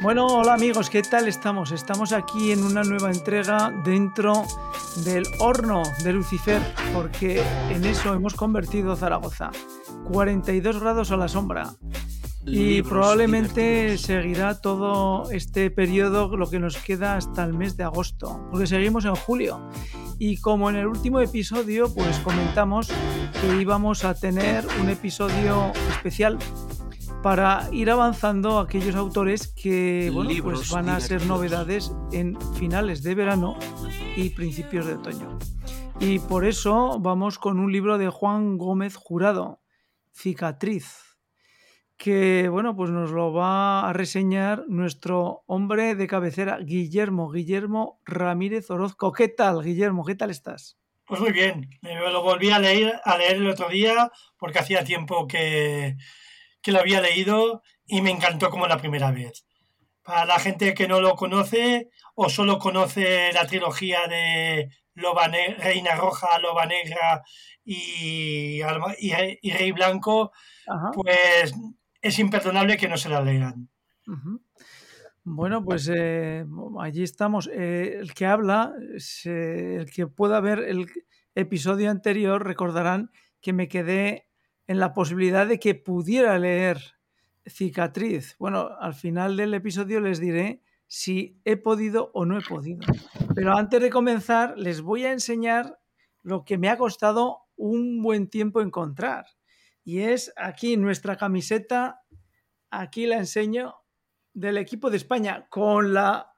Bueno, hola amigos, ¿qué tal estamos? Estamos aquí en una nueva entrega dentro del horno de Lucifer, porque en eso hemos convertido Zaragoza. 42 grados a la sombra. Y probablemente seguirá todo este periodo, lo que nos queda hasta el mes de agosto, porque seguimos en julio. Y como en el último episodio, pues comentamos que íbamos a tener un episodio especial para ir avanzando aquellos autores que bueno, pues van a ser novedades en finales de verano y principios de otoño. Y por eso vamos con un libro de Juan Gómez Jurado, Cicatriz, que bueno, pues nos lo va a reseñar nuestro hombre de cabecera, Guillermo, Guillermo Ramírez Orozco. ¿Qué tal, Guillermo? ¿Qué tal estás? Pues muy bien, me lo volví a leer, a leer el otro día porque hacía tiempo que, que lo había leído y me encantó como la primera vez. Para la gente que no lo conoce o solo conoce la trilogía de Loba Reina Roja, Loba Negra y, y, Rey Blanco, pues es imperdonable que no se la lean. Bueno, pues eh, allí estamos. Eh, el que habla, el que pueda ver el episodio anterior, recordarán que me quedé en la posibilidad de que pudiera leer Cicatriz. Bueno, al final del episodio les diré si he podido o no he podido. Pero antes de comenzar, les voy a enseñar lo que me ha costado un buen tiempo encontrar. Y es aquí nuestra camiseta, aquí la enseño, del equipo de España, con la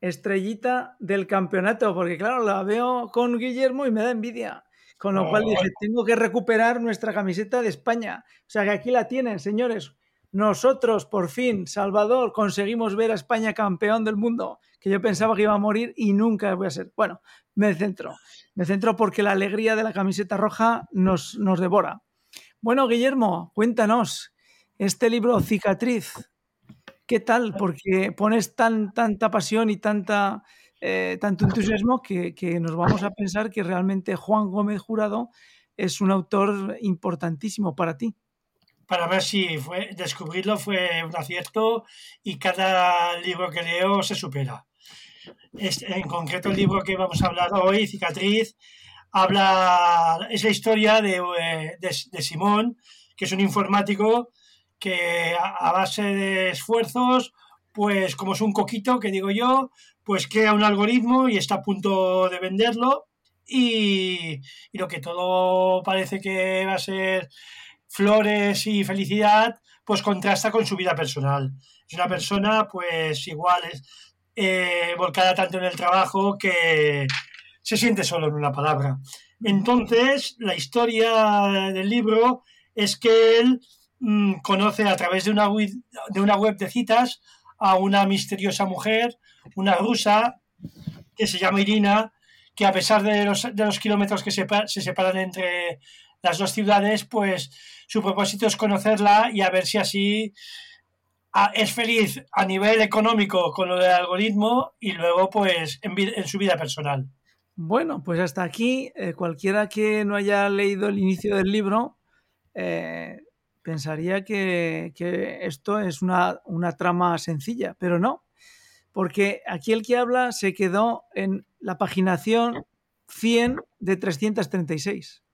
estrellita del campeonato, porque claro, la veo con Guillermo y me da envidia. Con lo cual dije, tengo que recuperar nuestra camiseta de España. O sea que aquí la tienen, señores. Nosotros, por fin, Salvador, conseguimos ver a España campeón del mundo, que yo pensaba que iba a morir y nunca voy a ser. Bueno, me centro. Me centro porque la alegría de la camiseta roja nos, nos devora. Bueno, Guillermo, cuéntanos, este libro Cicatriz, ¿qué tal? Porque pones tan, tanta pasión y tanta eh, tanto entusiasmo que, nos vamos a pensar que realmente Juan Gómez Jurado es un autor importantísimo para ti. Para mí sí, fue, descubrirlo fue un acierto y cada libro que leo se supera. en concreto el libro que vamos a hablar hoy, Cicatriz, habla, es la historia de, eh, de, Simón, que es un informático que a base de esfuerzos pues como es un coquito, que digo yo, pues crea un algoritmo y está a punto de venderlo y, lo que todo parece que va a ser flores y felicidad, pues contrasta con su vida personal. Es una persona, pues igual, eh, volcada tanto en el trabajo que se siente solo en una palabra. Entonces, la historia del libro es que él mm, conoce a través de una web de citas a una misteriosa mujer, una rusa, que se llama Irina, que a pesar de los, kilómetros que se, se separan entre las dos ciudades, pues su propósito es conocerla y a ver si así es feliz a nivel económico con lo del algoritmo y luego pues en, su vida personal. Bueno, pues hasta aquí, eh, cualquiera que no haya leído el inicio del libro, eh, pensaría que, esto es una, trama sencilla, pero no, porque aquí el que habla se quedó en la paginación 100 de 336.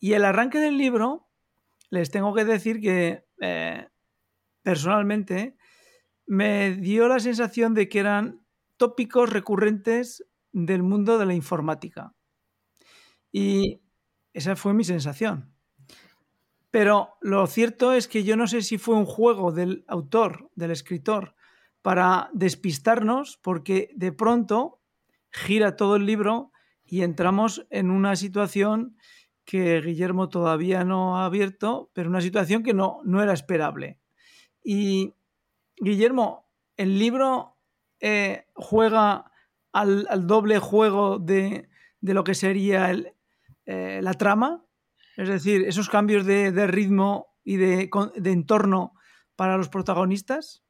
Y el arranque del libro, les tengo que decir que eh, personalmente me dio la sensación de que eran tópicos recurrentes del mundo de la informática. Y esa fue mi sensación. Pero lo cierto es que yo no sé si fue un juego del autor, del escritor, para despistarnos, porque de pronto gira todo el libro y entramos en una situación que Guillermo todavía no ha abierto, pero una situación que no, no era esperable. Y Guillermo, el libro eh, juega al, doble juego de, lo que sería eh, la trama, es decir, esos cambios de, ritmo y de, entorno para los protagonistas.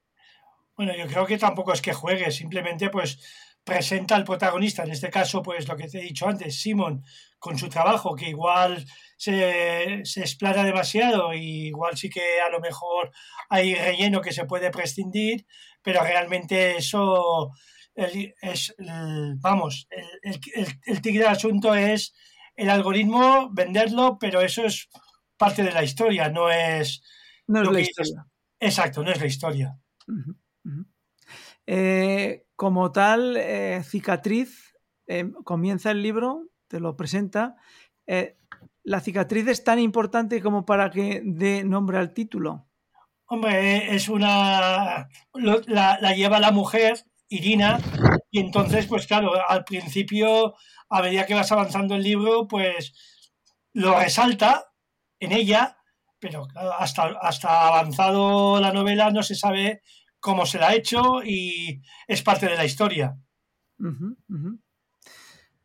Bueno, yo creo que tampoco es que juegue, simplemente pues presenta al protagonista, en este caso, pues lo que te he dicho antes, Simon, con su trabajo, que igual se, se explana demasiado y igual sí que a lo mejor hay relleno que se puede prescindir, pero realmente eso es, vamos, el, el, tigre del asunto es el algoritmo, venderlo, pero eso es parte de la historia, no es... No es la historia. Exacto, no es la historia. Eh, como tal, eh, cicatriz, eh, comienza el libro, te lo presenta. ¿La cicatriz es tan importante como para que dé nombre al título? Hombre, es una. la, la, lleva la mujer, Irina, y entonces, pues claro, al principio, a medida que vas avanzando el libro, pues lo resalta en ella, pero hasta, hasta avanzado la novela no se sabe cómo se la ha hecho y es parte de la historia.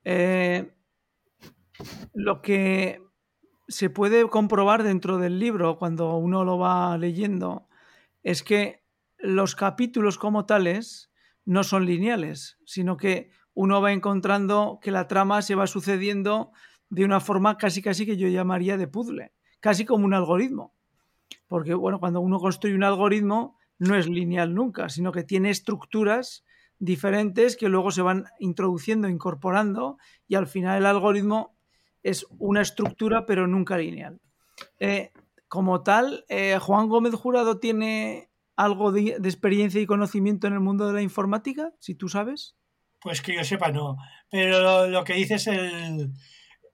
Eh, lo que se puede comprobar dentro del libro cuando uno lo va leyendo es que los capítulos como tales no son lineales, sino que uno va encontrando que la trama se va sucediendo de una forma casi casi que yo llamaría de puzzle, casi como un algoritmo. Porque bueno, cuando uno construye un algoritmo, no es lineal nunca, sino que tiene estructuras diferentes que luego se van introduciendo, incorporando y al final el algoritmo es una estructura pero nunca lineal. Eh, como tal, eh, Juan Gómez Jurado tiene algo de, experiencia y conocimiento en el mundo de la informática, si tú sabes. Pues que yo sepa, no. Pero lo, que dices, el,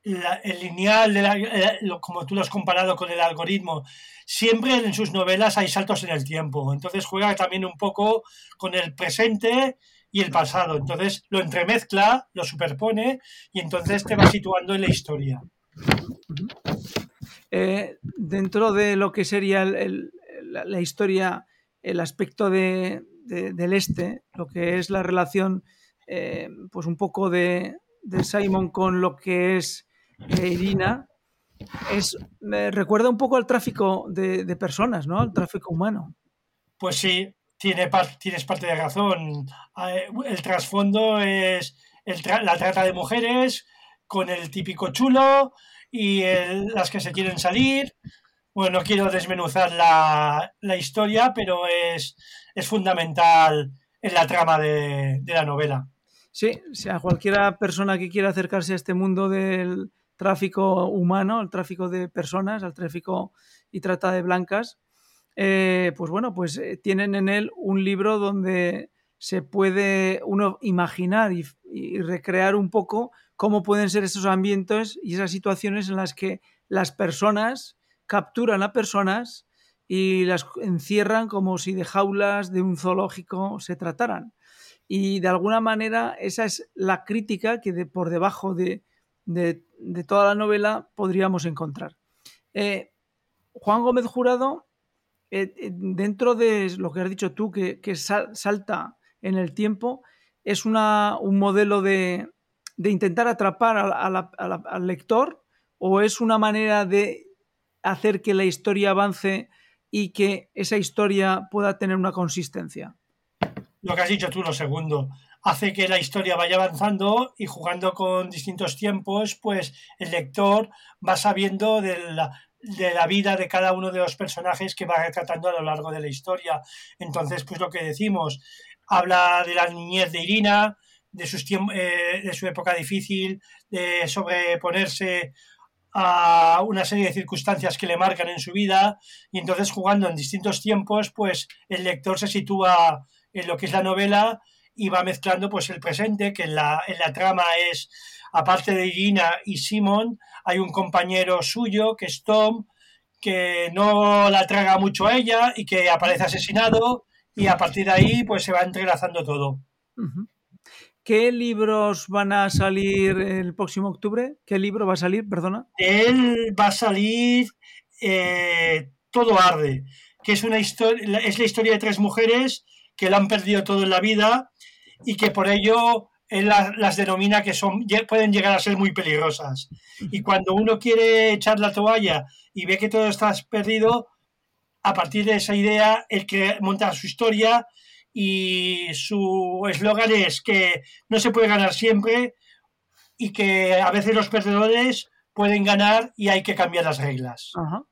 el lineal, de como tú lo has comparado con el algoritmo, siempre en sus novelas hay saltos en el tiempo. Entonces juega también un poco con el presente y el pasado. Entonces lo entremezcla, lo superpone y entonces te va situando en la historia. Eh, dentro de lo que sería la, historia, el aspecto de, del este, lo que es la relación, eh, pues un poco de, Simon con lo que es eh, Irina, es, me recuerda un poco al tráfico de, personas, ¿no? Al tráfico humano. Pues sí, tiene, tienes parte de razón. Eh, el trasfondo es la trata de mujeres con el típico chulo y las que se quieren salir. Bueno, no quiero desmenuzar la, historia, pero es, fundamental en la trama de la novela. Sí, o sea, cualquiera persona que quiera acercarse a este mundo del, tráfico humano, el tráfico de personas, al tráfico y trata de blancas, eh, pues bueno, pues eh, tienen en él un libro donde se puede uno imaginar y, recrear un poco cómo pueden ser esos ambientes y esas situaciones en las que las personas capturan a personas y las encierran como si de jaulas de un zoológico se trataran. Y de alguna manera esa es la crítica que de, por debajo de, de, toda la novela podríamos encontrar. Eh, Juan Gómez Jurado, eh, eh, dentro de lo que has dicho tú, que, salta en el tiempo, es una, un modelo de, intentar atrapar al lector o es una manera de hacer que la historia avance y que esa historia pueda tener una consistencia. Lo que has dicho tú, lo segundo hace que la historia vaya avanzando y jugando con distintos tiempos, pues el lector va sabiendo de la, vida de cada uno de los personajes que va retratando a lo largo de la historia. Entonces, pues lo que decimos, habla de la niñez de Irina, de, sus eh, de su época difícil, de sobreponerse a una serie de circunstancias que le marcan en su vida y entonces jugando en distintos tiempos, pues el lector se sitúa en lo que es la novela y va mezclando pues el presente, que en la, en la trama es, aparte de Irina y Simon, hay un compañero suyo, que es Tom, que no la traga mucho a ella y que aparece asesinado y a partir de ahí pues se va entrelazando todo. ¿Qué libros van a salir el próximo octubre? ¿Qué libro va a salir, perdona? Él va a salir eh, Todo Arde, que es, una historia, es la historia de tres mujeres que lo han perdido todo en la vida y que por ello él las, denomina que son, pueden llegar a ser muy peligrosas. Y cuando uno quiere echar la toalla y ve que todo está perdido, a partir de esa idea, él que monta su historia y su eslogan es que no se puede ganar siempre y que a veces los perdedores pueden ganar y hay que cambiar las reglas. Ajá.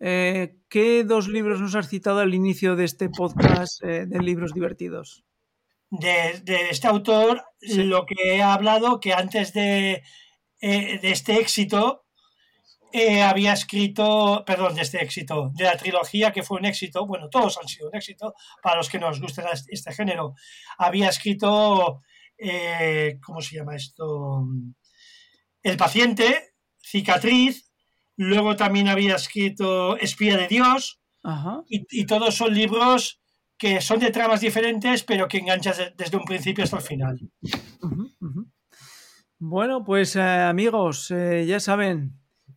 Eh, ¿Qué dos libros nos has citado al inicio de este podcast eh, de libros divertidos? De, de este autor, Sí. lo que he hablado, que antes de, eh, de este éxito, había escrito, perdón, de este éxito, de la trilogía que fue un éxito, bueno, todos han sido un éxito, para los que nos gusta este género, había escrito, ¿cómo se llama esto? El paciente, cicatriz, luego también había escrito Espía de Dios, Ajá. y, y todos son libros que son de tramas diferentes, pero que enganchas de- desde un principio hasta el final. Bueno, pues eh, amigos, eh, ya saben,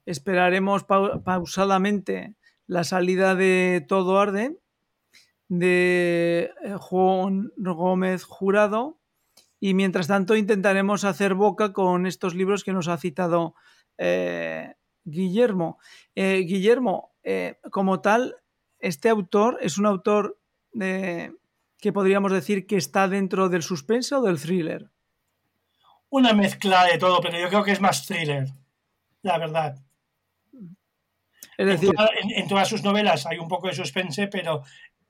esperaremos pau- pausadamente la salida de Todo Arde de eh, Juan Gómez Jurado y mientras tanto intentaremos hacer boca con estos libros que nos ha citado eh, Guillermo. Eh, Guillermo, eh, como tal, este autor es un autor de- que podríamos decir que está dentro del suspense o del thriller. Una mezcla de todo, pero yo creo que es más thriller, la verdad. Es En, decir, toda- en- en todas sus novelas hay un poco de suspense, pero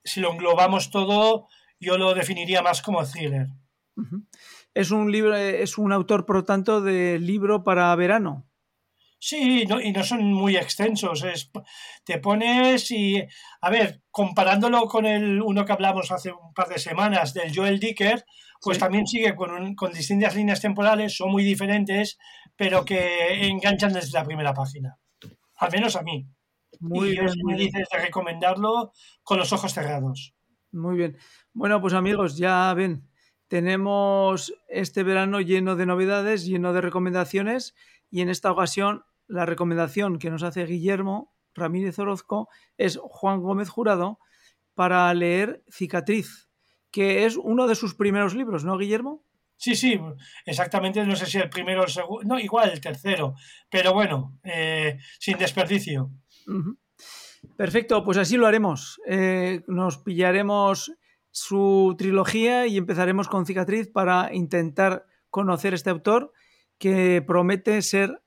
si lo englobamos todo, yo lo definiría más como thriller. es un libro, es un autor, por lo tanto, de libro para verano. Sí, no- y no son muy extensos. Es, te pones y, a ver, comparándolo con el uno que hablamos hace un par de semanas del Joel Dicker, pues Sí. también sigue con, un- con distintas líneas temporales, son muy diferentes, pero que enganchan desde la primera página. Al menos a mí. Muy y bien, yo me dices de recomendarlo con los ojos cerrados. Muy bien. Bueno, pues amigos, ya ven, tenemos este verano lleno de novedades, lleno de recomendaciones y en esta ocasión la recomendación que nos hace Guillermo Ramírez Orozco es Juan Gómez Jurado para leer Cicatriz, que es uno de sus primeros libros, ¿no, Guillermo? Sí, sí, exactamente, no sé si el primero o el segundo, no, igual el tercero, pero bueno, eh, sin desperdicio. Perfecto, pues así lo haremos. Eh, nos pillaremos su trilogía y empezaremos con Cicatriz para intentar conocer este autor que promete ser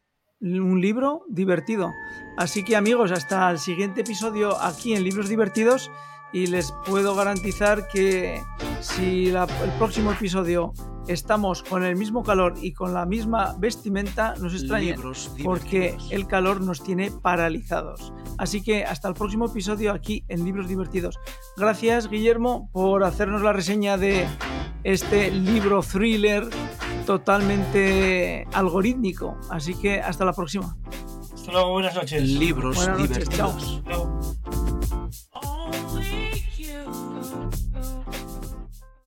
un libro divertido. Así que amigos, hasta el siguiente episodio aquí en Libros Divertidos y les puedo garantizar que si la- el próximo episodio estamos con el mismo calor y con la misma vestimenta, nos extrañen porque el calor nos tiene paralizados. Así que hasta el próximo episodio aquí en Libros Divertidos. Gracias Guillermo por hacernos la reseña de este libro thriller totalmente algorítmico. Así que hasta la próxima. Hasta luego, buenas noches. Libros Buenas noches, divertidos. Chao.